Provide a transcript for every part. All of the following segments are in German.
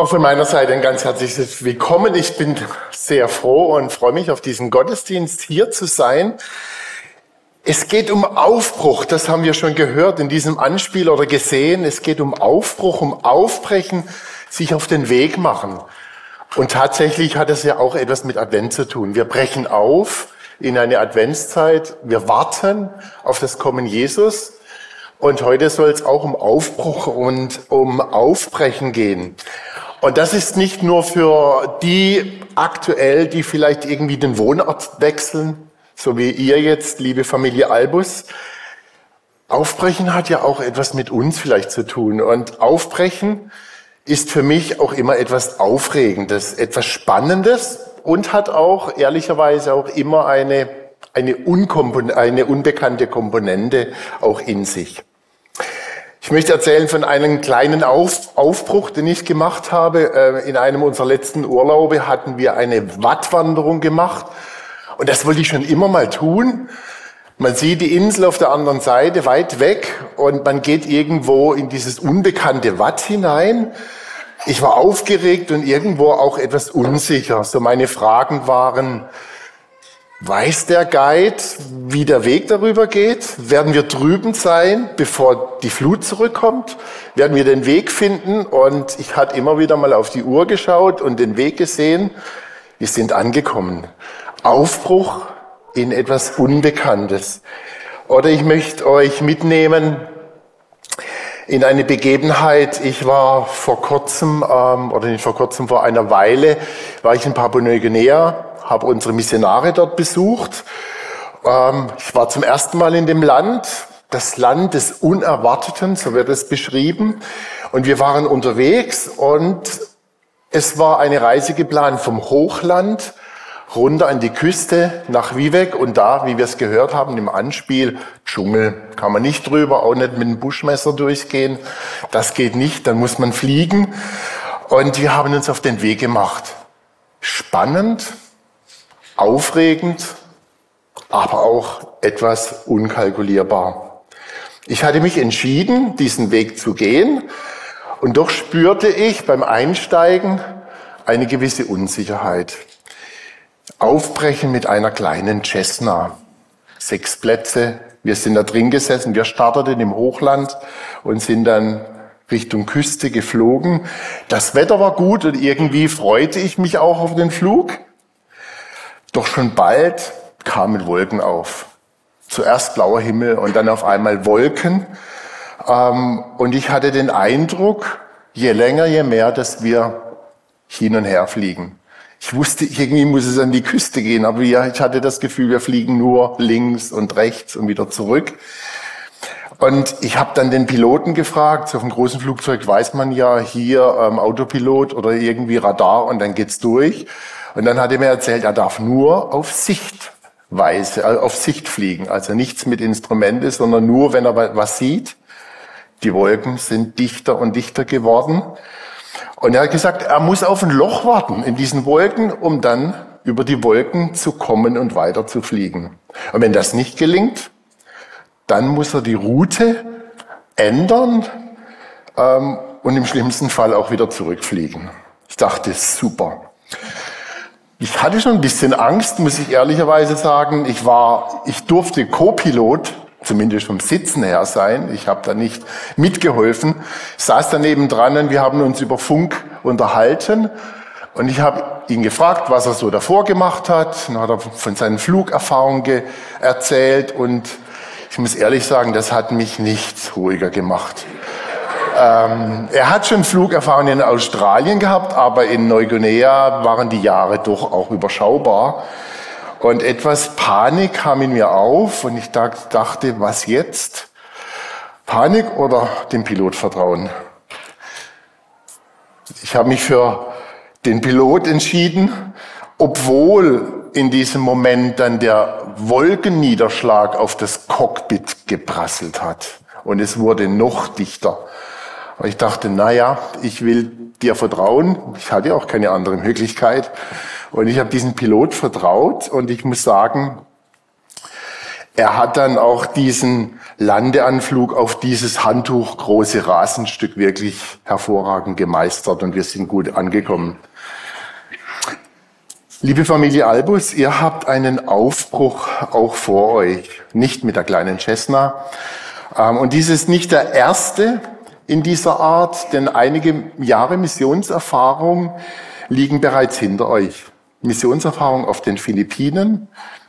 Auch von meiner Seite ein ganz herzliches Willkommen. Ich bin sehr froh und freue mich auf diesen Gottesdienst hier zu sein. Es geht um Aufbruch, das haben wir schon gehört in diesem Anspiel oder gesehen. Es geht um Aufbruch, um Aufbrechen, sich auf den Weg machen. Und tatsächlich hat es ja auch etwas mit Advent zu tun. Wir brechen auf in eine Adventszeit. Wir warten auf das Kommen Jesus. Und heute soll es auch um Aufbruch und um Aufbrechen gehen. Und das ist nicht nur für die aktuell, die vielleicht irgendwie den Wohnort wechseln, so wie ihr jetzt, liebe Familie Albus. Aufbrechen hat ja auch etwas mit uns vielleicht zu tun. Und Aufbrechen ist für mich auch immer etwas Aufregendes, etwas Spannendes und hat auch ehrlicherweise auch immer eine, eine, eine unbekannte Komponente auch in sich. Ich möchte erzählen von einem kleinen Auf, Aufbruch, den ich gemacht habe. Äh, in einem unserer letzten Urlaube hatten wir eine Wattwanderung gemacht. Und das wollte ich schon immer mal tun. Man sieht die Insel auf der anderen Seite weit weg und man geht irgendwo in dieses unbekannte Watt hinein. Ich war aufgeregt und irgendwo auch etwas unsicher. So meine Fragen waren, Weiß der Guide, wie der Weg darüber geht? Werden wir drüben sein, bevor die Flut zurückkommt? Werden wir den Weg finden? Und ich hatte immer wieder mal auf die Uhr geschaut und den Weg gesehen. Wir sind angekommen. Aufbruch in etwas Unbekanntes. Oder ich möchte euch mitnehmen in eine Begebenheit. Ich war vor kurzem, ähm, oder nicht vor kurzem, vor einer Weile, war ich in Papua-Neuguinea habe unsere Missionare dort besucht. Ähm, ich war zum ersten Mal in dem Land, das Land des Unerwarteten, so wird es beschrieben. Und wir waren unterwegs und es war eine Reise geplant vom Hochland runter an die Küste nach Vivek und da, wie wir es gehört haben, im Anspiel, Dschungel, kann man nicht drüber, auch nicht mit einem Buschmesser durchgehen. Das geht nicht, dann muss man fliegen. Und wir haben uns auf den Weg gemacht. Spannend, aufregend, aber auch etwas unkalkulierbar. Ich hatte mich entschieden, diesen Weg zu gehen und doch spürte ich beim Einsteigen eine gewisse Unsicherheit. Aufbrechen mit einer kleinen Cessna. Sechs Plätze. Wir sind da drin gesessen. Wir starteten im Hochland und sind dann Richtung Küste geflogen. Das Wetter war gut und irgendwie freute ich mich auch auf den Flug. Doch schon bald kamen Wolken auf. Zuerst blauer Himmel und dann auf einmal Wolken. Ähm, und ich hatte den Eindruck, je länger, je mehr, dass wir hin und her fliegen. Ich wusste, irgendwie muss es an die Küste gehen, aber ich hatte das Gefühl, wir fliegen nur links und rechts und wieder zurück. Und ich habe dann den Piloten gefragt, so auf einem großen Flugzeug weiß man ja hier ähm, Autopilot oder irgendwie Radar und dann geht's durch. Und dann hat er mir erzählt, er darf nur auf Sichtweise, also auf Sicht fliegen. Also nichts mit Instrumente, sondern nur, wenn er was sieht. Die Wolken sind dichter und dichter geworden. Und er hat gesagt, er muss auf ein Loch warten in diesen Wolken, um dann über die Wolken zu kommen und weiter zu fliegen. Und wenn das nicht gelingt, dann muss er die Route ändern ähm, und im schlimmsten Fall auch wieder zurückfliegen. Ich dachte, super. Ich hatte schon ein bisschen Angst, muss ich ehrlicherweise sagen. Ich war, ich durfte Co-Pilot, zumindest vom Sitzen her sein. Ich habe da nicht mitgeholfen. Ich saß daneben dran und wir haben uns über Funk unterhalten. Und ich habe ihn gefragt, was er so davor gemacht hat. Dann hat er von seinen Flugerfahrungen erzählt. Und ich muss ehrlich sagen, das hat mich nicht ruhiger gemacht. Ähm, er hat schon Flugerfahrung in Australien gehabt, aber in Neuguinea waren die Jahre doch auch überschaubar. Und etwas Panik kam in mir auf und ich dachte, was jetzt? Panik oder dem Pilot vertrauen? Ich habe mich für den Pilot entschieden, obwohl in diesem Moment dann der Wolkenniederschlag auf das Cockpit geprasselt hat. Und es wurde noch dichter. Und ich dachte, na ja, ich will dir vertrauen. Ich hatte auch keine andere Möglichkeit. Und ich habe diesen Pilot vertraut und ich muss sagen, er hat dann auch diesen Landeanflug auf dieses Handtuch große Rasenstück wirklich hervorragend gemeistert und wir sind gut angekommen. Liebe Familie Albus, ihr habt einen Aufbruch auch vor euch, nicht mit der kleinen Cessna. Ähm, und dies ist nicht der erste in dieser Art, denn einige Jahre Missionserfahrung liegen bereits hinter euch. Missionserfahrung auf den Philippinen.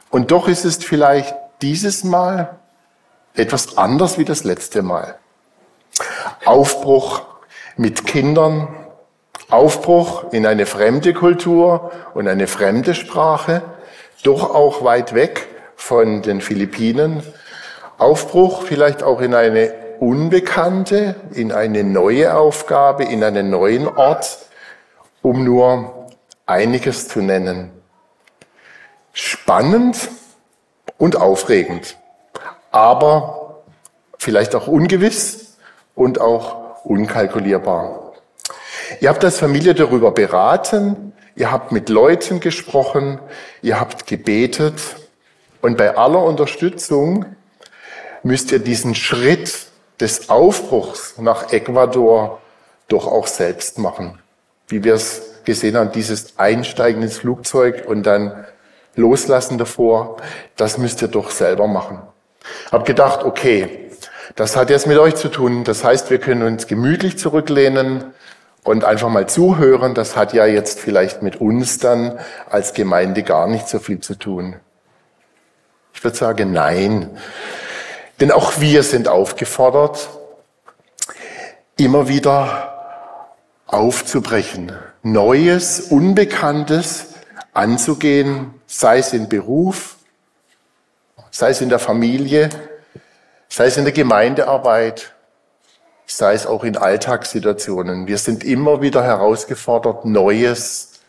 Und doch ist es vielleicht dieses Mal etwas anders wie das letzte Mal. Aufbruch mit Kindern, Aufbruch in eine fremde Kultur und eine fremde Sprache, doch auch weit weg von den Philippinen. Aufbruch vielleicht auch in eine unbekannte, in eine neue Aufgabe, in einen neuen Ort, um nur einiges zu nennen. Spannend und aufregend, aber vielleicht auch ungewiss und auch unkalkulierbar. Ihr habt als Familie darüber beraten, ihr habt mit Leuten gesprochen, ihr habt gebetet und bei aller Unterstützung müsst ihr diesen Schritt des Aufbruchs nach Ecuador doch auch selbst machen. Wie wir es gesehen haben, dieses Einsteigen ins Flugzeug und dann Loslassen davor, das müsst ihr doch selber machen. Hab gedacht, okay, das hat jetzt mit euch zu tun. Das heißt, wir können uns gemütlich zurücklehnen und einfach mal zuhören. Das hat ja jetzt vielleicht mit uns dann als Gemeinde gar nicht so viel zu tun. Ich würde sagen, nein. Denn auch wir sind aufgefordert, immer wieder aufzubrechen, Neues, Unbekanntes anzugehen, sei es im Beruf, sei es in der Familie, sei es in der Gemeindearbeit, sei es auch in Alltagssituationen. Wir sind immer wieder herausgefordert, Neues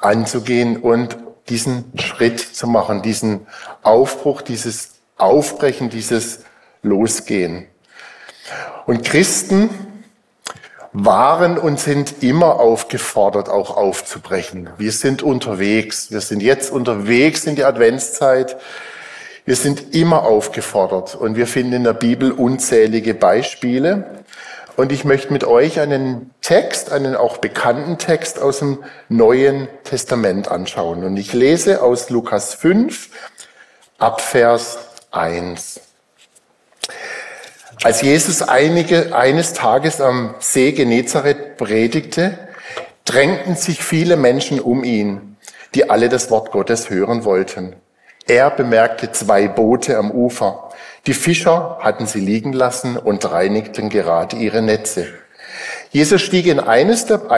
anzugehen und diesen Schritt zu machen, diesen Aufbruch, dieses Aufbrechen, dieses Losgehen. Und Christen waren und sind immer aufgefordert, auch aufzubrechen. Wir sind unterwegs. Wir sind jetzt unterwegs in die Adventszeit. Wir sind immer aufgefordert und wir finden in der Bibel unzählige Beispiele. Und ich möchte mit euch einen Text, einen auch bekannten Text aus dem Neuen Testament anschauen. Und ich lese aus Lukas 5 ab Vers 1. Als Jesus einige, eines Tages am See Genezareth predigte, drängten sich viele Menschen um ihn, die alle das Wort Gottes hören wollten. Er bemerkte zwei Boote am Ufer. Die Fischer hatten sie liegen lassen und reinigten gerade ihre Netze. Jesus stieg in eines der,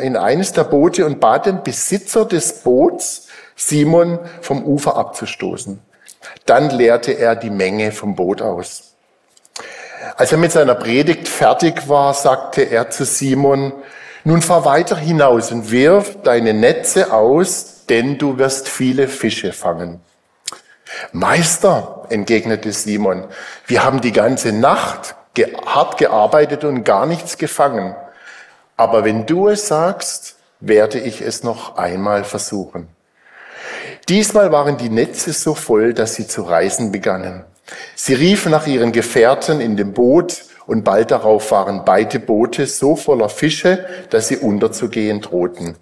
in eines der Boote und bat den Besitzer des Boots, Simon vom Ufer abzustoßen. Dann leerte er die Menge vom Boot aus. Als er mit seiner Predigt fertig war, sagte er zu Simon, nun fahr weiter hinaus und wirf deine Netze aus, denn du wirst viele Fische fangen. Meister, entgegnete Simon, wir haben die ganze Nacht hart gearbeitet und gar nichts gefangen. Aber wenn du es sagst, werde ich es noch einmal versuchen. Diesmal waren die Netze so voll, dass sie zu reißen begannen. Sie riefen nach ihren Gefährten in dem Boot und bald darauf waren beide Boote so voller Fische, dass sie unterzugehen drohten.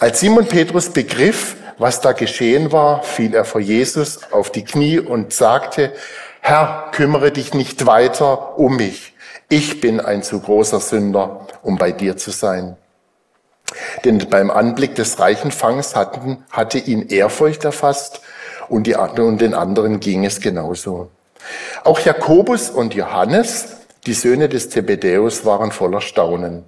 Als Simon Petrus begriff, was da geschehen war, fiel er vor Jesus auf die Knie und sagte, Herr, kümmere dich nicht weiter um mich. Ich bin ein zu großer Sünder, um bei dir zu sein. Denn beim Anblick des reichen Fangs hatten, hatte ihn Ehrfurcht erfasst und, die, und den anderen ging es genauso. Auch Jakobus und Johannes, die Söhne des Zebedäus, waren voller Staunen.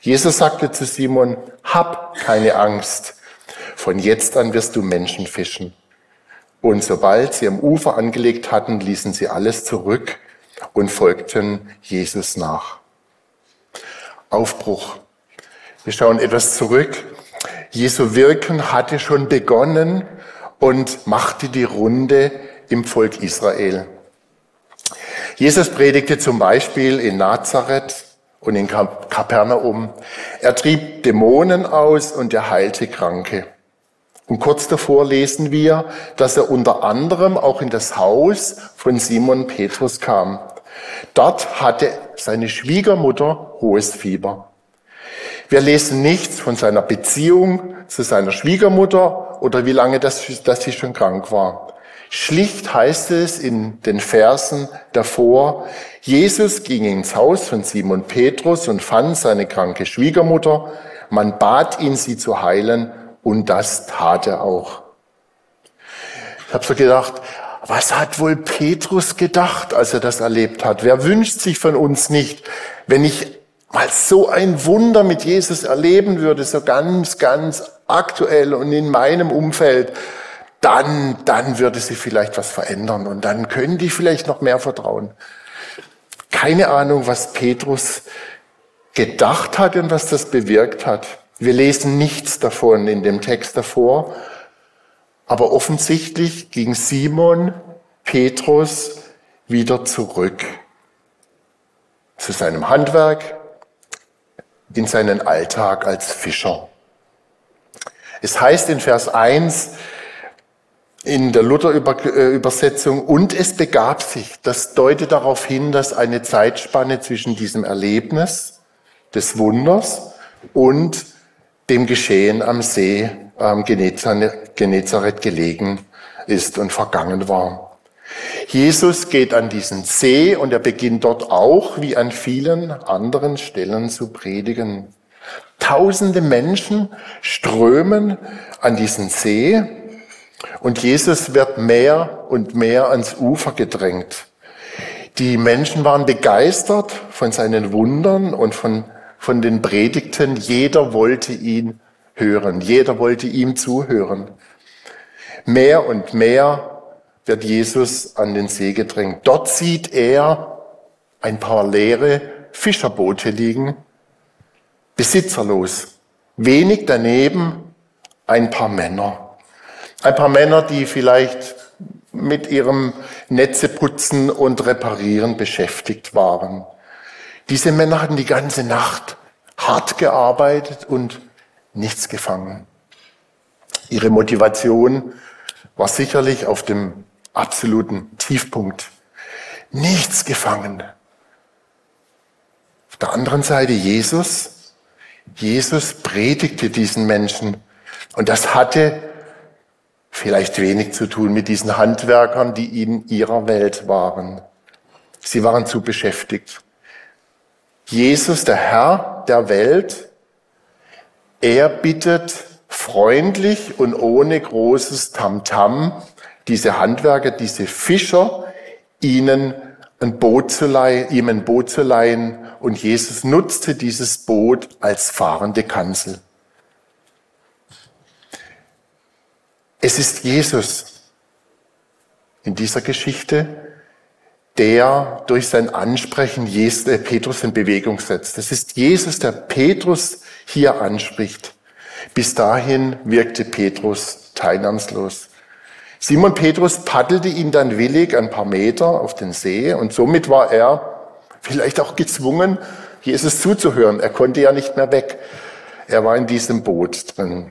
Jesus sagte zu Simon, hab keine Angst. Von jetzt an wirst du Menschen fischen. Und sobald sie am Ufer angelegt hatten, ließen sie alles zurück und folgten Jesus nach. Aufbruch. Wir schauen etwas zurück. Jesu Wirken hatte schon begonnen und machte die Runde im Volk Israel. Jesus predigte zum Beispiel in Nazareth und in Kapernaum. Er trieb Dämonen aus und er heilte Kranke. Und kurz davor lesen wir, dass er unter anderem auch in das Haus von Simon Petrus kam. Dort hatte seine Schwiegermutter hohes Fieber. Wir lesen nichts von seiner Beziehung zu seiner Schwiegermutter oder wie lange das, dass sie schon krank war. Schlicht heißt es in den Versen davor, Jesus ging ins Haus von Simon Petrus und fand seine kranke Schwiegermutter. Man bat ihn, sie zu heilen und das tat er auch. Ich habe so gedacht, was hat wohl Petrus gedacht, als er das erlebt hat? Wer wünscht sich von uns nicht, wenn ich mal so ein Wunder mit Jesus erleben würde, so ganz, ganz aktuell und in meinem Umfeld, dann, dann würde sich vielleicht was verändern und dann könnte ich vielleicht noch mehr vertrauen. Keine Ahnung, was Petrus gedacht hat und was das bewirkt hat. Wir lesen nichts davon in dem Text davor, aber offensichtlich ging Simon Petrus wieder zurück zu seinem Handwerk, in seinen Alltag als Fischer. Es heißt in Vers 1 in der Luther-Übersetzung, und es begab sich. Das deutet darauf hin, dass eine Zeitspanne zwischen diesem Erlebnis des Wunders und dem Geschehen am See Genezareth gelegen ist und vergangen war. Jesus geht an diesen See und er beginnt dort auch, wie an vielen anderen Stellen, zu predigen. Tausende Menschen strömen an diesen See und Jesus wird mehr und mehr ans Ufer gedrängt. Die Menschen waren begeistert von seinen Wundern und von von den Predigten. Jeder wollte ihn hören. Jeder wollte ihm zuhören. Mehr und mehr wird Jesus an den See gedrängt. Dort sieht er ein paar leere Fischerboote liegen, besitzerlos. Wenig daneben ein paar Männer. Ein paar Männer, die vielleicht mit ihrem Netzeputzen und Reparieren beschäftigt waren. Diese Männer hatten die ganze Nacht hart gearbeitet und nichts gefangen. Ihre Motivation war sicherlich auf dem absoluten Tiefpunkt. Nichts gefangen. Auf der anderen Seite Jesus. Jesus predigte diesen Menschen. Und das hatte vielleicht wenig zu tun mit diesen Handwerkern, die in ihrer Welt waren. Sie waren zu beschäftigt. Jesus, der Herr der Welt, er bittet freundlich und ohne großes Tamtam -Tam diese Handwerker, diese Fischer, ihnen ein Boot zu leihen, ihm ein Boot zu leihen. Und Jesus nutzte dieses Boot als fahrende Kanzel. Es ist Jesus in dieser Geschichte, der durch sein Ansprechen äh, Petrus in Bewegung setzt. Es ist Jesus, der Petrus hier anspricht. Bis dahin wirkte Petrus teilnahmslos. Simon Petrus paddelte ihn dann willig ein paar Meter auf den See und somit war er vielleicht auch gezwungen, Jesus zuzuhören. Er konnte ja nicht mehr weg. Er war in diesem Boot drin.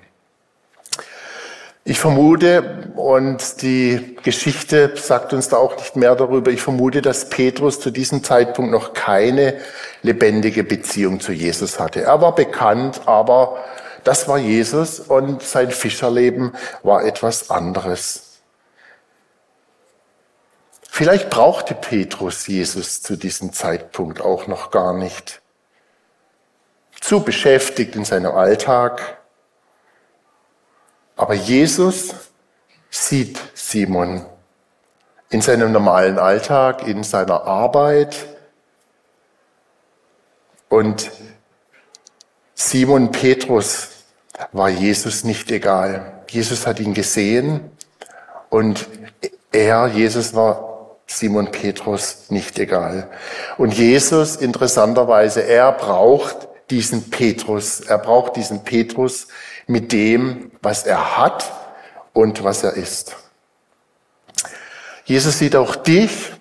Ich vermute, und die Geschichte sagt uns da auch nicht mehr darüber, ich vermute, dass Petrus zu diesem Zeitpunkt noch keine lebendige Beziehung zu Jesus hatte. Er war bekannt, aber das war Jesus und sein Fischerleben war etwas anderes. Vielleicht brauchte Petrus Jesus zu diesem Zeitpunkt auch noch gar nicht. Zu beschäftigt in seinem Alltag, aber Jesus sieht Simon in seinem normalen Alltag, in seiner Arbeit. Und Simon Petrus war Jesus nicht egal. Jesus hat ihn gesehen und er, Jesus war Simon Petrus nicht egal. Und Jesus, interessanterweise, er braucht diesen Petrus. Er braucht diesen Petrus mit dem, was er hat und was er ist. Jesus sieht auch dich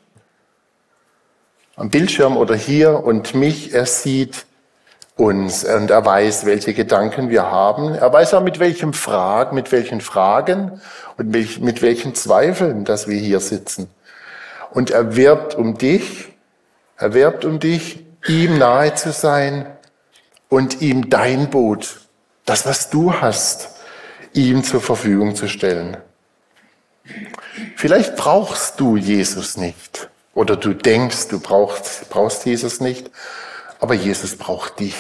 am Bildschirm oder hier und mich. Er sieht uns und er weiß, welche Gedanken wir haben. Er weiß auch mit welchen Fragen, mit welchen Fragen und mit welchen Zweifeln, dass wir hier sitzen. Und er wirbt um dich, er wirbt um dich, ihm nahe zu sein und ihm dein Boot, das was du hast, ihm zur Verfügung zu stellen. Vielleicht brauchst du Jesus nicht oder du denkst, du brauchst, brauchst Jesus nicht aber Jesus braucht dich.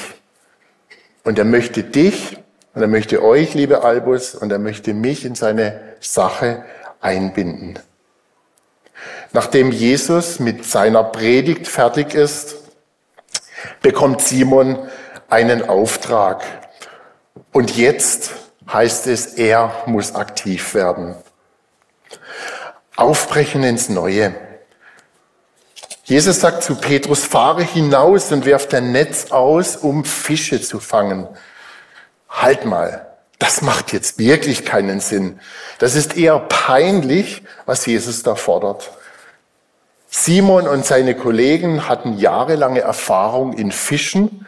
Und er möchte dich und er möchte euch, liebe Albus, und er möchte mich in seine Sache einbinden. Nachdem Jesus mit seiner Predigt fertig ist, bekommt Simon einen Auftrag. Und jetzt heißt es, er muss aktiv werden. Aufbrechen ins Neue. Jesus sagt zu Petrus, fahre hinaus und werf dein Netz aus, um Fische zu fangen. Halt mal, das macht jetzt wirklich keinen Sinn. Das ist eher peinlich, was Jesus da fordert. Simon und seine Kollegen hatten jahrelange Erfahrung in Fischen.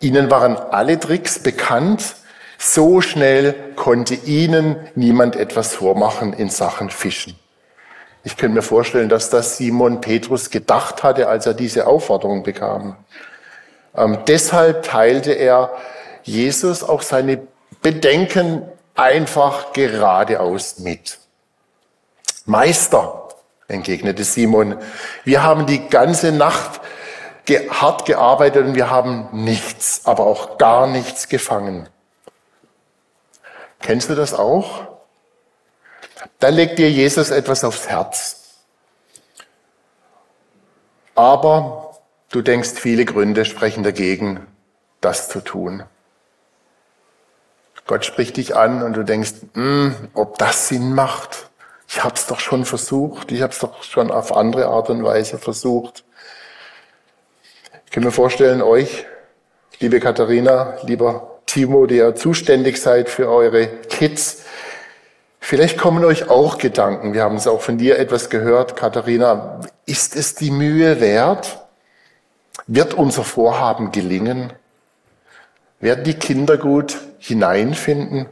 Ihnen waren alle Tricks bekannt. So schnell konnte ihnen niemand etwas vormachen in Sachen Fischen. Ich könnte mir vorstellen, dass das Simon Petrus gedacht hatte, als er diese Aufforderung bekam. Ähm, deshalb teilte er Jesus auch seine Bedenken einfach geradeaus mit. Meister, entgegnete Simon, wir haben die ganze Nacht ge hart gearbeitet und wir haben nichts, aber auch gar nichts gefangen. Kennst du das auch? Dann legt dir Jesus etwas aufs Herz. Aber du denkst, viele Gründe sprechen dagegen, das zu tun. Gott spricht dich an und du denkst, hm, ob das Sinn macht. Ich habe es doch schon versucht, ich habe es doch schon auf andere Art und Weise versucht. Ich kann mir vorstellen, euch, liebe Katharina, lieber Timo, die ihr zuständig seid für eure Kids, Vielleicht kommen euch auch Gedanken. Wir haben es auch von dir etwas gehört, Katharina. Ist es die Mühe wert? Wird unser Vorhaben gelingen? Werden die Kinder gut hineinfinden?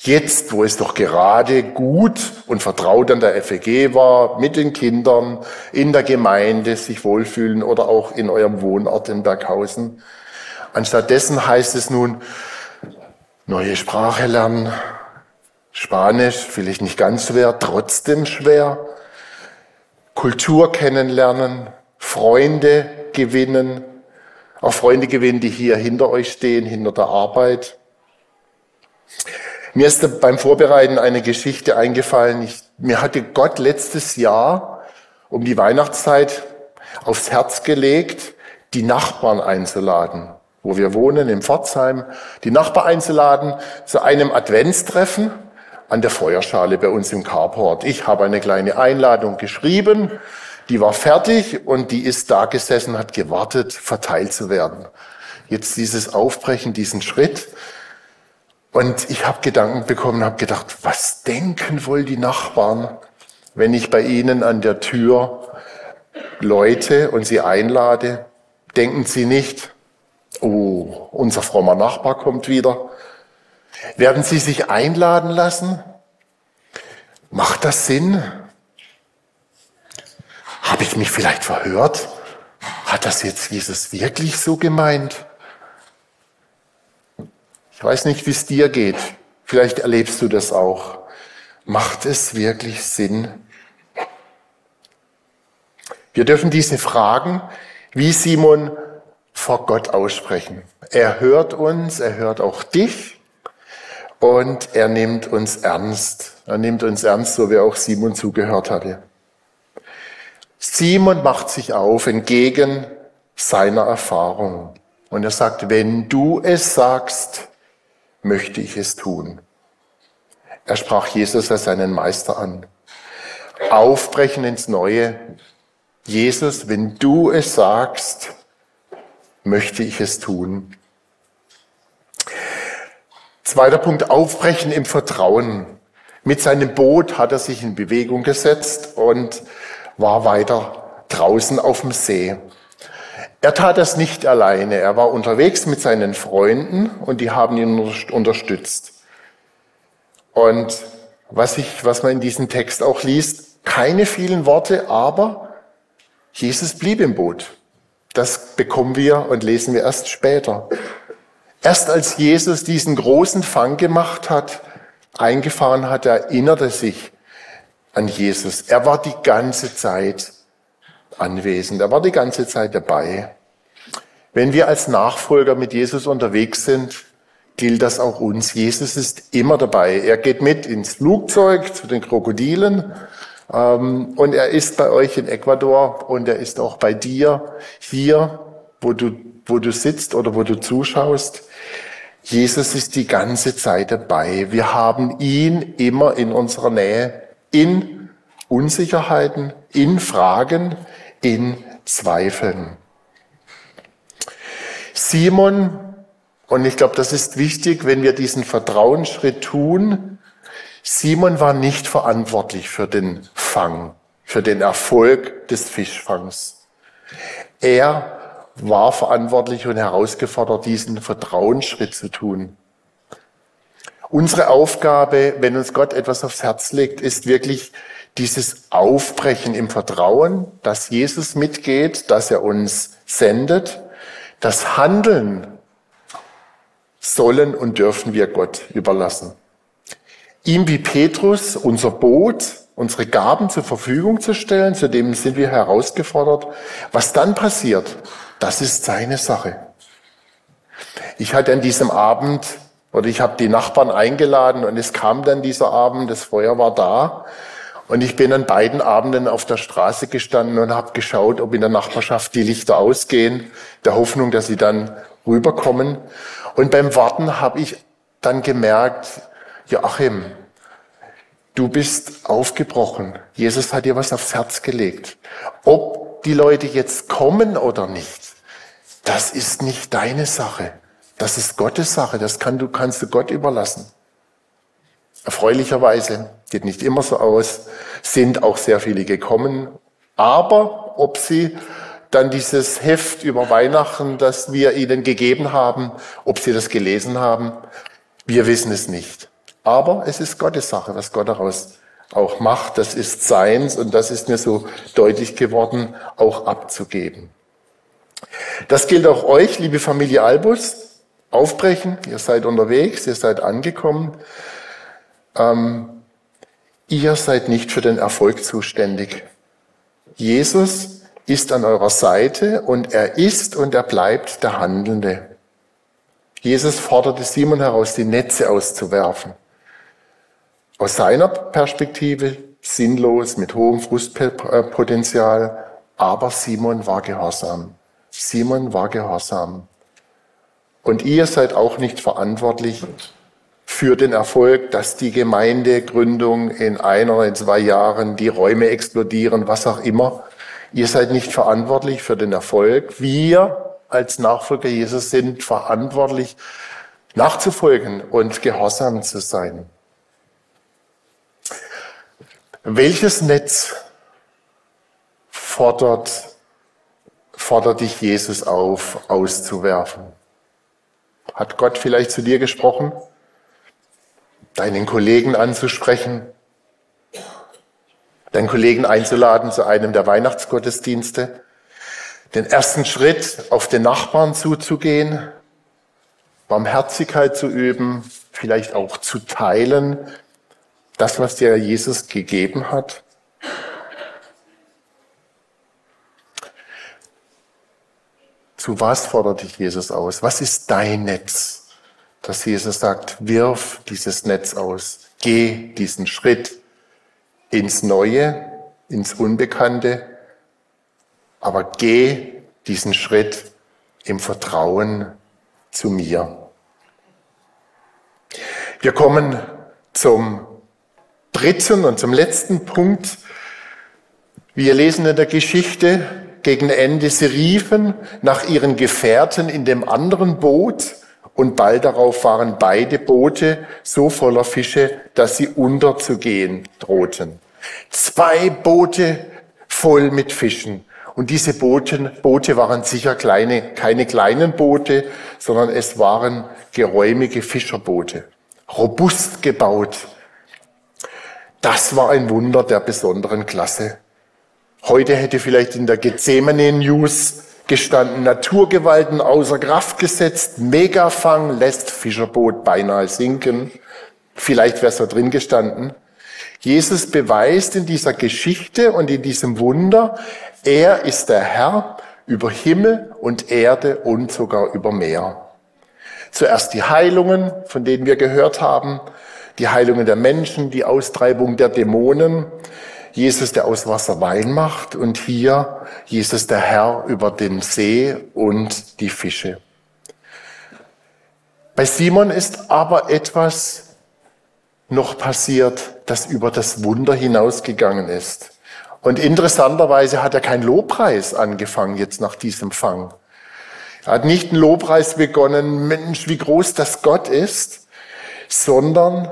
Jetzt, wo es doch gerade gut und vertraut an der FEG war, mit den Kindern, in der Gemeinde sich wohlfühlen oder auch in eurem Wohnort in Berghausen. Anstattdessen heißt es nun, neue Sprache lernen, Spanisch vielleicht nicht ganz schwer, trotzdem schwer. Kultur kennenlernen, Freunde gewinnen, auch Freunde gewinnen, die hier hinter euch stehen, hinter der Arbeit. Mir ist beim Vorbereiten eine Geschichte eingefallen. Ich, mir hatte Gott letztes Jahr um die Weihnachtszeit aufs Herz gelegt, die Nachbarn einzuladen, wo wir wohnen, im Pforzheim, die Nachbarn einzuladen zu einem Adventstreffen an der Feuerschale bei uns im Carport. Ich habe eine kleine Einladung geschrieben, die war fertig und die ist da gesessen, hat gewartet, verteilt zu werden. Jetzt dieses Aufbrechen, diesen Schritt. Und ich habe Gedanken bekommen, habe gedacht, was denken wohl die Nachbarn, wenn ich bei ihnen an der Tür Leute und sie einlade? Denken sie nicht, oh, unser frommer Nachbar kommt wieder. Werden Sie sich einladen lassen? Macht das Sinn? Habe ich mich vielleicht verhört? Hat das jetzt Jesus wirklich so gemeint? Ich weiß nicht, wie es dir geht. Vielleicht erlebst du das auch. Macht es wirklich Sinn? Wir dürfen diese Fragen wie Simon vor Gott aussprechen. Er hört uns, er hört auch dich und er nimmt uns ernst. Er nimmt uns ernst, so wie auch Simon zugehört hatte. Simon macht sich auf entgegen seiner Erfahrung. Und er sagt, wenn du es sagst, möchte ich es tun. Er sprach Jesus als seinen Meister an. Aufbrechen ins Neue. Jesus, wenn du es sagst, möchte ich es tun. Zweiter Punkt, aufbrechen im Vertrauen. Mit seinem Boot hat er sich in Bewegung gesetzt und war weiter draußen auf dem See. Er tat das nicht alleine. Er war unterwegs mit seinen Freunden und die haben ihn unterstützt. Und was, ich, was man in diesem Text auch liest, keine vielen Worte, aber Jesus blieb im Boot. Das bekommen wir und lesen wir erst später. Erst als Jesus diesen großen Fang gemacht hat, eingefahren hat, erinnerte sich an Jesus. Er war die ganze Zeit anwesend. Er war die ganze Zeit dabei. Wenn wir als Nachfolger mit Jesus unterwegs sind, gilt das auch uns. Jesus ist immer dabei. Er geht mit ins Flugzeug zu den Krokodilen ähm, und er ist bei euch in Ecuador und er ist auch bei dir hier, wo du, wo du sitzt oder wo du zuschaust. Jesus ist die ganze Zeit dabei. Wir haben ihn immer in unserer Nähe, in Unsicherheiten, in Fragen, in Zweifeln. Simon, und ich glaube, das ist wichtig, wenn wir diesen Vertrauensschritt tun, Simon war nicht verantwortlich für den Fang, für den Erfolg des Fischfangs. Er war verantwortlich und herausgefordert, diesen Vertrauensschritt zu tun. Unsere Aufgabe, wenn uns Gott etwas aufs Herz legt, ist wirklich dieses Aufbrechen im Vertrauen, dass Jesus mitgeht, dass er uns sendet. Das Handeln sollen und dürfen wir Gott überlassen. Ihm wie Petrus unser Boot, unsere Gaben zur Verfügung zu stellen, zu dem sind wir herausgefordert. Was dann passiert, das ist seine Sache. Ich hatte an diesem Abend, oder ich habe die Nachbarn eingeladen und es kam dann dieser Abend, das Feuer war da und ich bin an beiden Abenden auf der Straße gestanden und habe geschaut, ob in der Nachbarschaft die Lichter ausgehen, der Hoffnung, dass sie dann rüberkommen. Und beim Warten habe ich dann gemerkt, Joachim, du bist aufgebrochen. Jesus hat dir was aufs Herz gelegt. Ob die Leute jetzt kommen oder nicht, das ist nicht deine Sache. Das ist Gottes Sache. Das kann du, kannst du Gott überlassen. Erfreulicherweise geht nicht immer so aus, sind auch sehr viele gekommen. Aber ob sie dann dieses Heft über Weihnachten, das wir ihnen gegeben haben, ob sie das gelesen haben, wir wissen es nicht. Aber es ist Gottes Sache, was Gott daraus auch macht. Das ist seins und das ist mir so deutlich geworden, auch abzugeben. Das gilt auch euch, liebe Familie Albus. Aufbrechen, ihr seid unterwegs, ihr seid angekommen. Ähm, ihr seid nicht für den Erfolg zuständig. Jesus ist an eurer Seite und er ist und er bleibt der Handelnde. Jesus forderte Simon heraus, die Netze auszuwerfen. Aus seiner Perspektive sinnlos, mit hohem Frustpotenzial, aber Simon war gehorsam. Simon war gehorsam. Und ihr seid auch nicht verantwortlich für den Erfolg, dass die Gemeindegründung in einer oder in zwei Jahren die Räume explodieren, was auch immer. Ihr seid nicht verantwortlich für den Erfolg. Wir als Nachfolger Jesus sind verantwortlich, nachzufolgen und gehorsam zu sein. Welches Netz fordert, fordert dich Jesus auf, auszuwerfen? Hat Gott vielleicht zu dir gesprochen? Deinen Kollegen anzusprechen, deinen Kollegen einzuladen zu einem der Weihnachtsgottesdienste, den ersten Schritt auf den Nachbarn zuzugehen, Barmherzigkeit zu üben, vielleicht auch zu teilen, das, was dir Jesus gegeben hat. Zu was fordert dich Jesus aus? Was ist dein Netz? Dass Jesus sagt, wirf dieses Netz aus, geh diesen Schritt ins Neue, ins Unbekannte, aber geh diesen Schritt im Vertrauen zu mir. Wir kommen zum dritten und zum letzten Punkt. Wir lesen in der Geschichte gegen Ende, sie riefen nach ihren Gefährten in dem anderen Boot und bald darauf waren beide Boote so voller Fische, dass sie unterzugehen drohten. Zwei Boote voll mit Fischen. Und diese Boote, Boote waren sicher kleine, keine kleinen Boote, sondern es waren geräumige Fischerboote, robust gebaut. Das war ein Wunder der besonderen Klasse. Heute hätte vielleicht in der Gethsemane News gestanden, Naturgewalten außer Kraft gesetzt, Megafang lässt Fischerboot beinahe sinken. Vielleicht wäre es da drin gestanden. Jesus beweist in dieser Geschichte und in diesem Wunder, er ist der Herr über Himmel und Erde und sogar über Meer. Zuerst die Heilungen, von denen wir gehört haben, die Heilungen der Menschen, die Austreibung der Dämonen, Jesus, der aus Wasser Wein macht und hier Jesus, der Herr über den See und die Fische. Bei Simon ist aber etwas noch passiert, das über das Wunder hinausgegangen ist. Und interessanterweise hat er keinen Lobpreis angefangen jetzt nach diesem Fang. Er hat nicht einen Lobpreis begonnen, Mensch, wie groß das Gott ist, sondern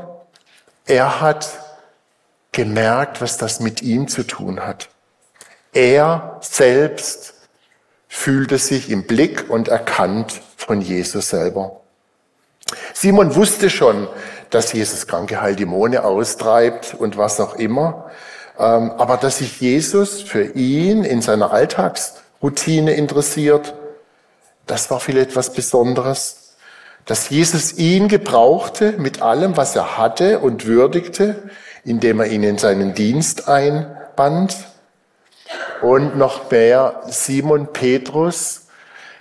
er hat gemerkt, was das mit ihm zu tun hat. Er selbst fühlte sich im Blick und erkannt von Jesus selber. Simon wusste schon, dass Jesus Kranke heilt, Dämonen austreibt und was auch immer. Ähm, aber dass sich Jesus für ihn in seiner Alltagsroutine interessiert, das war viel etwas Besonderes. Dass Jesus ihn gebrauchte mit allem, was er hatte und würdigte, indem er ihn in seinen Dienst einband. Und noch mehr, Simon Petrus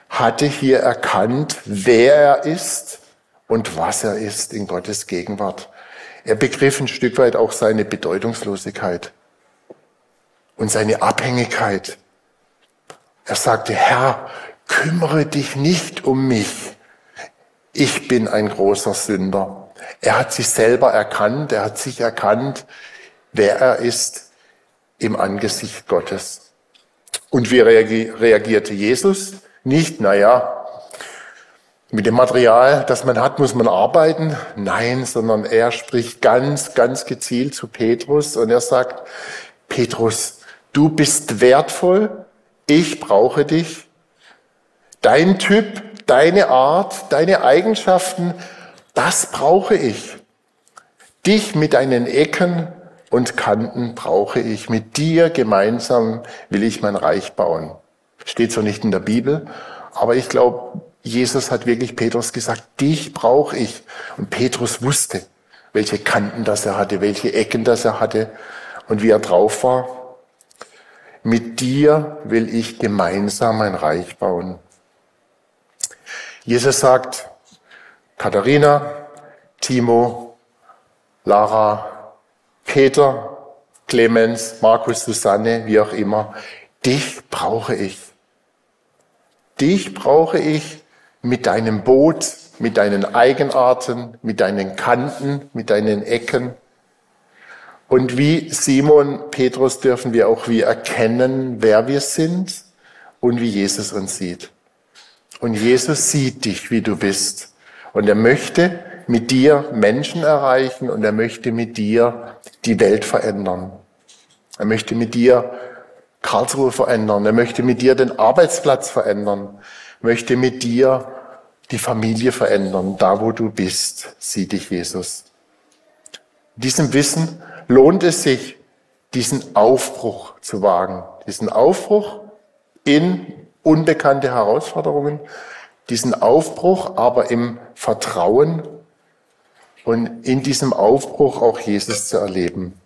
hatte hier erkannt, wer er ist und was er ist in Gottes Gegenwart. Er begriff ein Stück weit auch seine Bedeutungslosigkeit und seine Abhängigkeit. Er sagte, Herr, kümmere dich nicht um mich. Ich bin ein großer Sünder. Er hat sich selber erkannt, er hat sich erkannt, wer er ist im Angesicht Gottes. Und wie reagierte Jesus? Nicht, naja, mit dem Material, das man hat, muss man arbeiten. Nein, sondern er spricht ganz, ganz gezielt zu Petrus und er sagt, Petrus, du bist wertvoll, ich brauche dich. Dein Typ, deine Art, deine Eigenschaften, das brauche ich. Dich mit deinen Ecken und Kanten brauche ich. Mit dir gemeinsam will ich mein Reich bauen. Steht so nicht in der Bibel, aber ich glaube, Jesus hat wirklich Petrus gesagt, dich brauche ich. Und Petrus wusste, welche Kanten das er hatte, welche Ecken das er hatte und wie er drauf war. Mit dir will ich gemeinsam ein Reich bauen. Jesus sagt, Katharina, Timo, Lara, Peter, Clemens, Markus, Susanne, wie auch immer, dich brauche ich. Dich brauche ich mit deinem Boot, mit deinen Eigenarten, mit deinen Kanten, mit deinen Ecken. Und wie Simon Petrus dürfen wir auch wie erkennen, wer wir sind und wie Jesus uns sieht. Und Jesus sieht dich, wie du bist. Und er möchte mit dir Menschen erreichen und er möchte mit dir die Welt verändern. Er möchte mit dir Karlsruhe verändern. Er möchte mit dir den Arbeitsplatz verändern. Er möchte mit dir die Familie verändern. Da, wo du bist, sieht dich Jesus. In diesem Wissen lohnt es sich, diesen Aufbruch zu wagen. Diesen Aufbruch in unbekannte Herausforderungen, diesen Aufbruch aber im Vertrauen und in diesem Aufbruch auch Jesus zu erleben.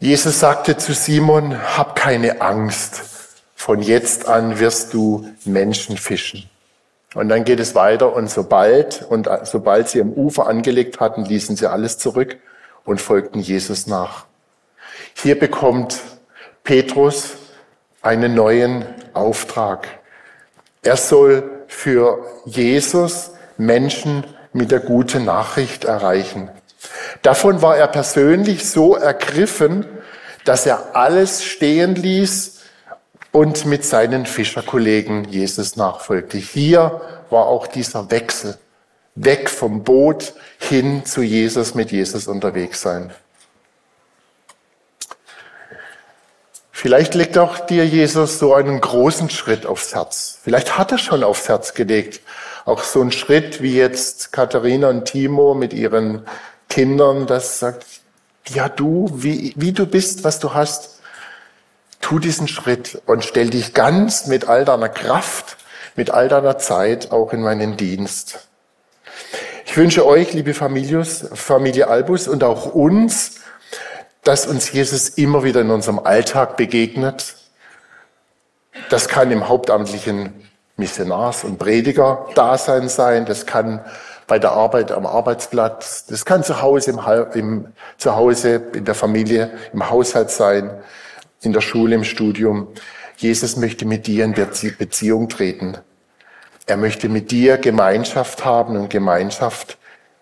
Jesus sagte zu Simon, hab keine Angst von jetzt an wirst du Menschen fischen. Und dann geht es weiter und sobald, und sobald sie am Ufer angelegt hatten, ließen sie alles zurück und folgten Jesus nach. Hier bekommt Petrus einen neuen Auftrag. Er soll für Jesus Menschen mit der guten Nachricht erreichen. Davon war er persönlich so ergriffen, dass er alles stehen ließ und mit seinen Fischerkollegen Jesus nachfolgte. Hier war auch dieser Wechsel. Weg vom Boot hin zu Jesus, mit Jesus unterwegs sein. Vielleicht legt auch dir Jesus so einen großen Schritt aufs Herz. Vielleicht hat er schon aufs Herz gelegt. Auch so ein Schritt wie jetzt Katharina und Timo mit ihren Kindern, das sagt, ja du, wie, wie du bist, was du hast, tu diesen Schritt und stell dich ganz mit all deiner Kraft, mit all deiner Zeit auch in meinen Dienst. Ich wünsche euch, liebe Familius, Familie Albus und auch uns, dass uns Jesus immer wieder in unserem Alltag begegnet. Das kann im hauptamtlichen Missionars- und Prediger-Dasein sein. Das kann bei der Arbeit am Arbeitsplatz. Das kann zu Hause, im, im, zu Hause, in der Familie, im Haushalt sein, in der Schule, im Studium. Jesus möchte mit dir in Beziehung treten. Er möchte mit dir Gemeinschaft haben und Gemeinschaft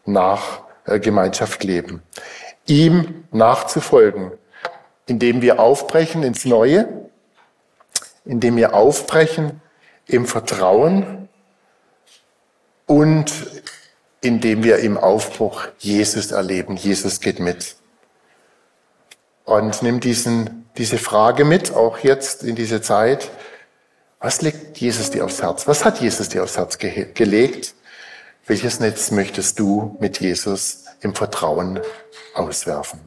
nach äh, Gemeinschaft leben ihm nachzufolgen, indem wir aufbrechen ins Neue, indem wir aufbrechen im Vertrauen und indem wir im Aufbruch Jesus erleben. Jesus geht mit. Und nimm diesen, diese Frage mit, auch jetzt in diese Zeit. Was legt Jesus dir aufs Herz? Was hat Jesus dir aufs Herz ge gelegt? Welches Netz möchtest du mit Jesus im Vertrauen auswerfen.